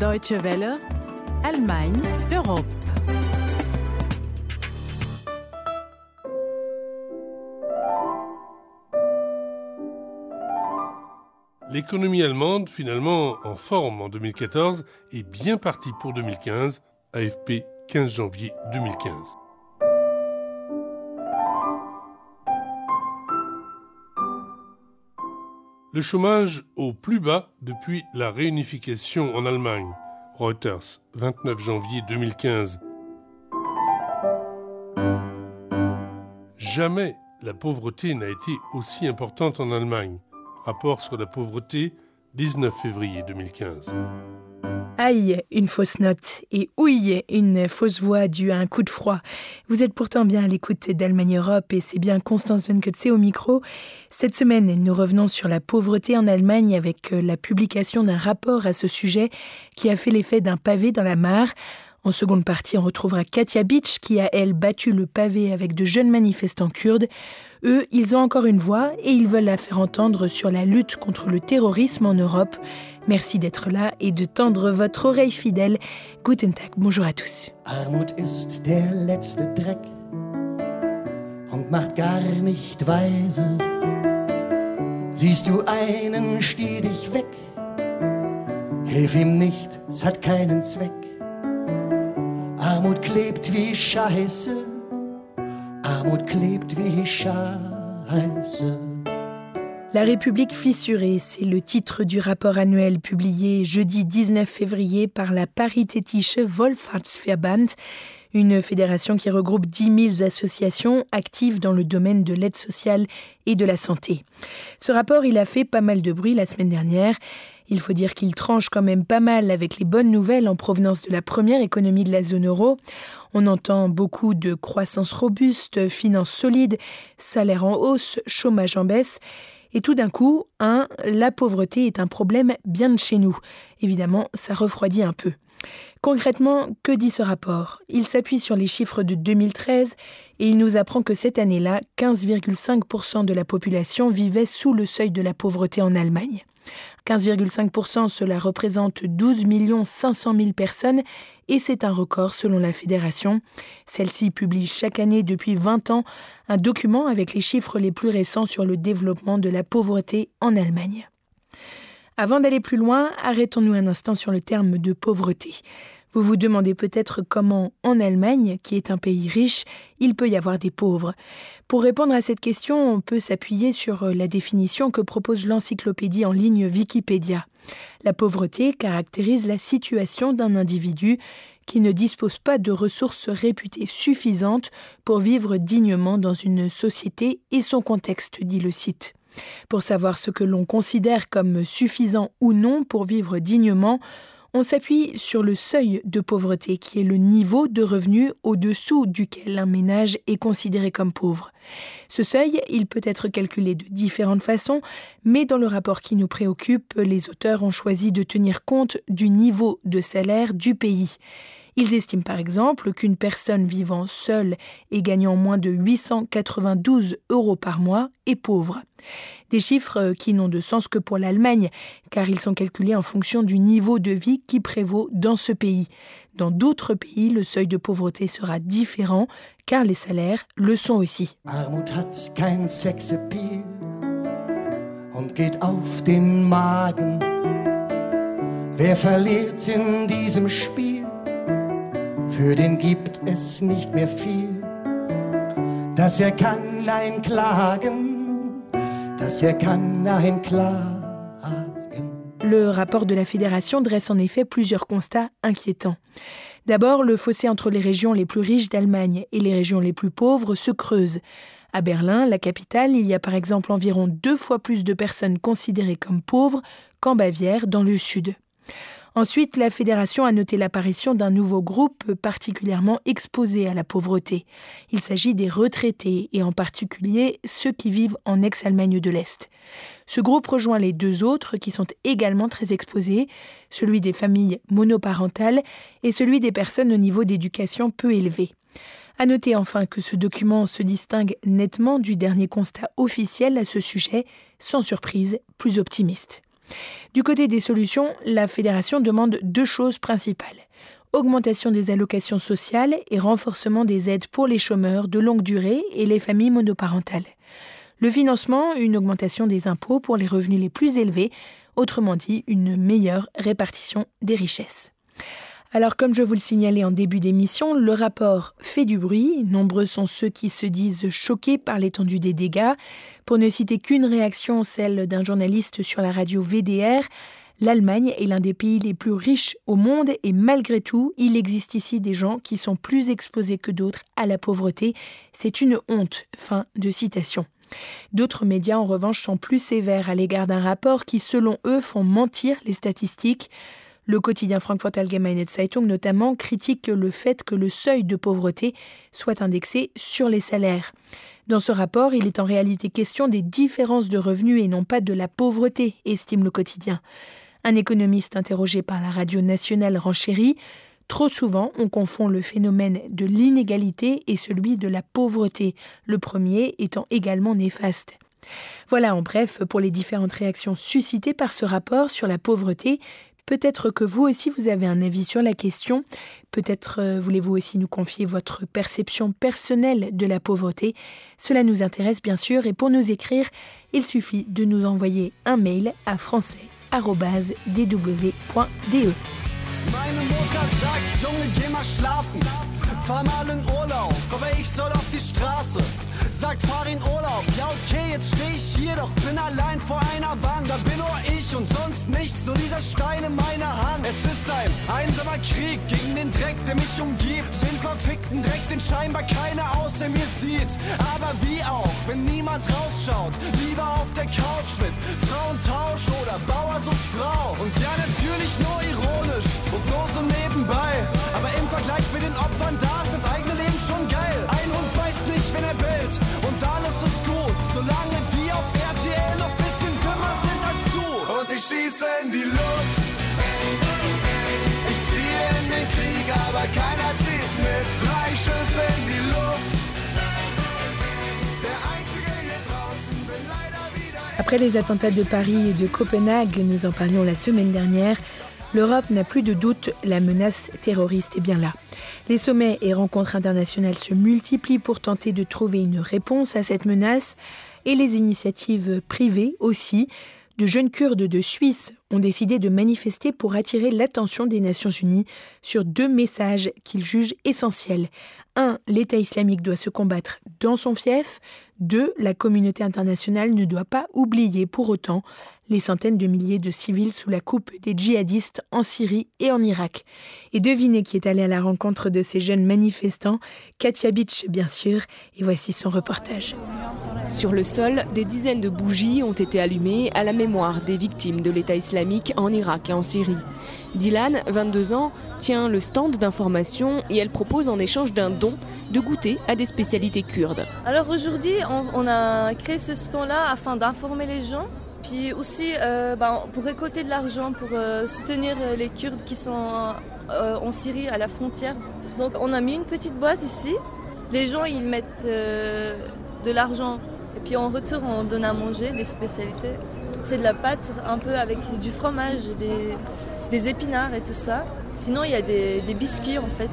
Deutsche Welle, Allemagne, Europe. L'économie allemande, finalement en forme en 2014, est bien partie pour 2015, AFP 15 janvier 2015. Le chômage au plus bas depuis la réunification en Allemagne. Reuters, 29 janvier 2015. Jamais la pauvreté n'a été aussi importante en Allemagne. Rapport sur la pauvreté, 19 février 2015. Aïe, une fausse note. Et ouille, une fausse voix due à un coup de froid. Vous êtes pourtant bien à l'écoute d'Allemagne Europe et c'est bien Constance Venketse au micro. Cette semaine, nous revenons sur la pauvreté en Allemagne avec euh, la publication d'un rapport à ce sujet qui a fait l'effet d'un pavé dans la mare. En seconde partie, on retrouvera Katia Beach qui a, elle, battu le pavé avec de jeunes manifestants kurdes. Eux, ils ont encore une voix et ils veulent la faire entendre sur la lutte contre le terrorisme en Europe. Merci d'être là et de tendre votre oreille fidèle. Guten Tag, bonjour à tous. Armut ist der letzte Dreck und macht gar nicht weise. Siehst du einen, steh dich weg. Hilf ihm nicht, es hat keinen Zweck. La République fissurée, c'est le titre du rapport annuel publié jeudi 19 février par la Paritätische Wohlfahrtsverband, une fédération qui regroupe 10 000 associations actives dans le domaine de l'aide sociale et de la santé. Ce rapport, il a fait pas mal de bruit la semaine dernière. Il faut dire qu'il tranche quand même pas mal avec les bonnes nouvelles en provenance de la première économie de la zone euro. On entend beaucoup de croissance robuste, finances solides, salaires en hausse, chômage en baisse. Et tout d'un coup, un, la pauvreté est un problème bien de chez nous. Évidemment, ça refroidit un peu. Concrètement, que dit ce rapport? Il s'appuie sur les chiffres de 2013 et il nous apprend que cette année-là, 15,5% de la population vivait sous le seuil de la pauvreté en Allemagne. 15,5%, cela représente 12 500 000 personnes et c'est un record selon la fédération. Celle-ci publie chaque année depuis 20 ans un document avec les chiffres les plus récents sur le développement de la pauvreté en Allemagne. Avant d'aller plus loin, arrêtons-nous un instant sur le terme de pauvreté. Vous vous demandez peut-être comment, en Allemagne, qui est un pays riche, il peut y avoir des pauvres. Pour répondre à cette question, on peut s'appuyer sur la définition que propose l'encyclopédie en ligne Wikipédia. La pauvreté caractérise la situation d'un individu qui ne dispose pas de ressources réputées suffisantes pour vivre dignement dans une société et son contexte, dit le site. Pour savoir ce que l'on considère comme suffisant ou non pour vivre dignement, on s'appuie sur le seuil de pauvreté qui est le niveau de revenu au-dessous duquel un ménage est considéré comme pauvre. Ce seuil, il peut être calculé de différentes façons, mais dans le rapport qui nous préoccupe, les auteurs ont choisi de tenir compte du niveau de salaire du pays. Ils estiment par exemple qu'une personne vivant seule et gagnant moins de 892 euros par mois est pauvre. Des chiffres qui n'ont de sens que pour l'Allemagne, car ils sont calculés en fonction du niveau de vie qui prévaut dans ce pays. Dans d'autres pays, le seuil de pauvreté sera différent, car les salaires le sont aussi. Armut hat kein und geht auf den Magen. Wer verliert in diesem Spiel? Für den er kann Klagen, dass er kann Klagen. Le rapport de la Fédération dresse en effet plusieurs constats inquiétants. D'abord, le fossé entre les régions les plus riches d'Allemagne et les régions les plus pauvres se creuse. À Berlin, la capitale, il y a par exemple environ deux fois plus de personnes considérées comme pauvres qu'en Bavière, dans le sud. Ensuite, la fédération a noté l'apparition d'un nouveau groupe particulièrement exposé à la pauvreté. Il s'agit des retraités et en particulier ceux qui vivent en ex-Allemagne de l'Est. Ce groupe rejoint les deux autres qui sont également très exposés, celui des familles monoparentales et celui des personnes au niveau d'éducation peu élevé. À noter enfin que ce document se distingue nettement du dernier constat officiel à ce sujet, sans surprise, plus optimiste. Du côté des solutions, la fédération demande deux choses principales augmentation des allocations sociales et renforcement des aides pour les chômeurs de longue durée et les familles monoparentales. Le financement, une augmentation des impôts pour les revenus les plus élevés, autrement dit une meilleure répartition des richesses. Alors comme je vous le signalais en début d'émission, le rapport fait du bruit, nombreux sont ceux qui se disent choqués par l'étendue des dégâts. Pour ne citer qu'une réaction, celle d'un journaliste sur la radio VDR, L'Allemagne est l'un des pays les plus riches au monde et malgré tout, il existe ici des gens qui sont plus exposés que d'autres à la pauvreté. C'est une honte. Fin de citation. D'autres médias, en revanche, sont plus sévères à l'égard d'un rapport qui, selon eux, font mentir les statistiques. Le quotidien Frankfurt Allgemeine Zeitung notamment critique le fait que le seuil de pauvreté soit indexé sur les salaires. Dans ce rapport, il est en réalité question des différences de revenus et non pas de la pauvreté, estime le quotidien. Un économiste interrogé par la radio nationale renchérit Trop souvent, on confond le phénomène de l'inégalité et celui de la pauvreté, le premier étant également néfaste. Voilà en bref pour les différentes réactions suscitées par ce rapport sur la pauvreté Peut-être que vous aussi vous avez un avis sur la question. Peut-être euh, voulez-vous aussi nous confier votre perception personnelle de la pauvreté. Cela nous intéresse bien sûr et pour nous écrire, il suffit de nous envoyer un mail à français.dw.de. in Urlaub. Ja, okay, jetzt steh ich hier, doch bin allein vor einer Wand. Da bin nur ich und sonst nichts, nur dieser Stein in meiner Hand. Es ist ein einsamer Krieg gegen den Dreck, der mich umgibt. Den verfickten Dreck, den scheinbar keiner außer mir sieht. Aber wie auch, wenn niemand rausschaut, lieber auf der Couch mit Frauentausch oder Bauer sucht Frau. Und ja, natürlich nur ironisch Après les attentats de Paris et de Copenhague, nous en parlions la semaine dernière, l'Europe n'a plus de doute, la menace terroriste est bien là. Les sommets et rencontres internationales se multiplient pour tenter de trouver une réponse à cette menace et les initiatives privées aussi. De jeunes Kurdes de Suisse ont décidé de manifester pour attirer l'attention des Nations Unies sur deux messages qu'ils jugent essentiels. Un, l'État islamique doit se combattre dans son fief. Deux, la communauté internationale ne doit pas oublier pour autant les centaines de milliers de civils sous la coupe des djihadistes en Syrie et en Irak. Et devinez qui est allé à la rencontre de ces jeunes manifestants, Katia Beach bien sûr, et voici son reportage. Sur le sol, des dizaines de bougies ont été allumées à la mémoire des victimes de l'État islamique en Irak et en Syrie. Dylan, 22 ans, tient le stand d'information et elle propose en échange d'un don de goûter à des spécialités kurdes. Alors aujourd'hui, on, a créé ce stand-là afin d'informer les gens puis aussi euh, bah, pour récolter de l'argent pour euh, soutenir euh, les Kurdes qui sont en Syrie à la frontière. Donc on a mis une petite boîte ici. Les gens ils mettent de l'argent et puis en retour on donne à manger des spécialités. C'est de la pâte un peu avec du fromage, des, des épinards et tout ça. Sinon il y a des, des biscuits en fait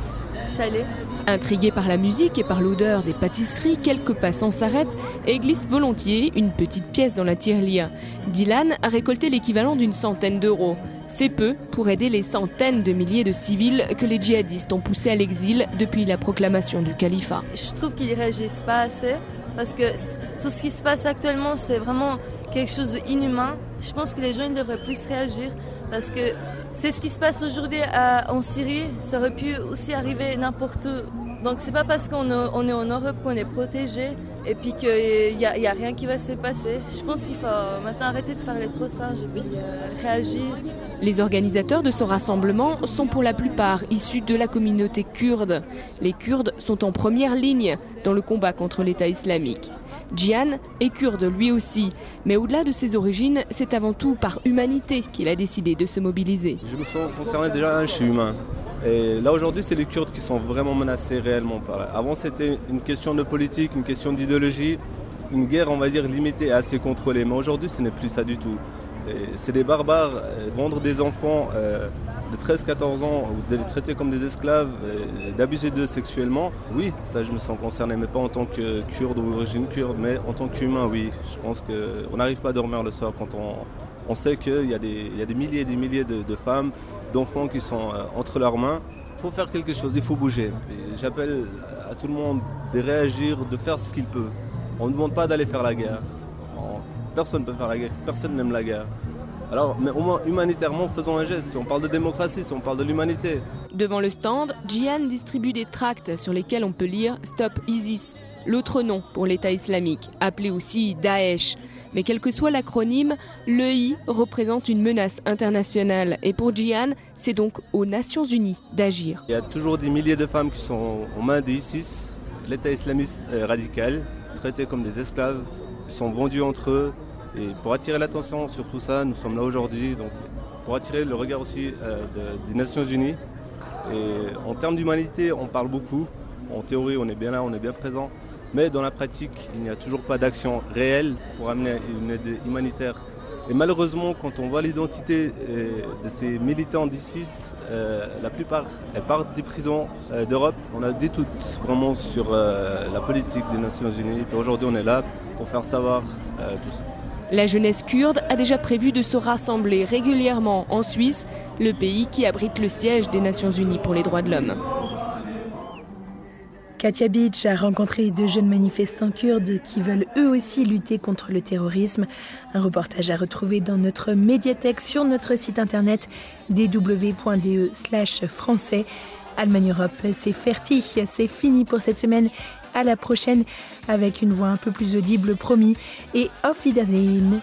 salés. Intrigués par la musique et par l'odeur des pâtisseries, quelques passants s'arrêtent et glissent volontiers une petite pièce dans la tirelire. Dylan a récolté l'équivalent d'une centaine d'euros. C'est peu pour aider les centaines de milliers de civils que les djihadistes ont poussés à l'exil depuis la proclamation du califat. Je trouve qu'ils réagissent pas assez parce que tout ce qui se passe actuellement c'est vraiment quelque chose d'inhumain. Je pense que les gens devraient plus réagir parce que c'est ce qui se passe aujourd'hui en Syrie, ça aurait pu aussi arriver n'importe où. Donc c'est pas parce qu'on est en Europe qu'on est protégé et puis qu'il n'y a, a, rien qui va se passer. Je pense qu'il faut maintenant arrêter de faire les trop singes et puis euh, réagir. Les organisateurs de ce rassemblement sont pour la plupart issus de la communauté kurde. Les Kurdes sont en première ligne dans le combat contre l'État islamique. Jian est kurde lui aussi, mais au-delà de ses origines, c'est avant tout par humanité qu'il a décidé de se mobiliser. Je me sens concerné déjà, je suis humain. Et là aujourd'hui, c'est les Kurdes qui sont vraiment menacés réellement par là. Avant, c'était une question de politique, une question d'idéologie, une guerre, on va dire, limitée et assez contrôlée. Mais aujourd'hui, ce n'est plus ça du tout. C'est des barbares. Vendre des enfants de 13-14 ans, ou de les traiter comme des esclaves, d'abuser d'eux sexuellement, oui, ça je me sens concerné, mais pas en tant que kurde ou d'origine kurde, mais en tant qu'humain, oui. Je pense qu'on n'arrive pas à dormir le soir quand on, on sait qu'il y, a des milliers et des milliers de, femmes, d'enfants qui sont euh, entre leurs mains. Il faut faire quelque chose, il faut bouger. J'appelle à tout le monde de réagir, de faire ce qu'il peut. On ne demande pas d'aller faire la guerre. Personne ne peut faire la guerre, personne n'aime la guerre. Alors, mais au moins humanitairement, faisons un geste. Si on parle de démocratie, si on parle de l'humanité. Devant le stand, Jian distribue des tracts sur lesquels on peut lire Stop ISIS, l'autre nom pour l'État islamique, appelé aussi Daesh. Mais quel que soit l'acronyme, l'EI représente une menace internationale. Et pour Jian, c'est donc aux Nations Unies d'agir. Il y a toujours des milliers de femmes qui sont aux mains d'ISIS, l'État islamiste radical, traités comme des esclaves, ils sont vendus entre eux, et pour attirer l'attention sur tout ça, nous sommes là aujourd'hui, pour attirer le regard aussi euh, des Nations Unies. Et en termes d'humanité, on parle beaucoup. En théorie, on est bien là, on est bien présent. Mais dans la pratique, il n'y a toujours pas d'action réelle pour amener une aide humanitaire. Et malheureusement, quand on voit l'identité euh, de ces militants d'ISIS, euh, la plupart, elles partent des prisons d'Europe. On a des doutes vraiment sur la politique des Nations Unies. Et aujourd'hui, on est là pour faire savoir tout ça. La jeunesse kurde a déjà prévu de se rassembler régulièrement en Suisse, le pays qui abrite le siège des Nations Unies pour les droits de l'homme. Katia Beach a rencontré deux jeunes manifestants kurdes qui veulent eux aussi lutter contre le terrorisme. Un reportage à retrouver dans notre médiathèque sur notre site internet dw.de français. Allemagne Europe, c'est fertig, c'est fini pour cette semaine à la prochaine avec une voix un peu plus audible promis et auf Wiedersehen.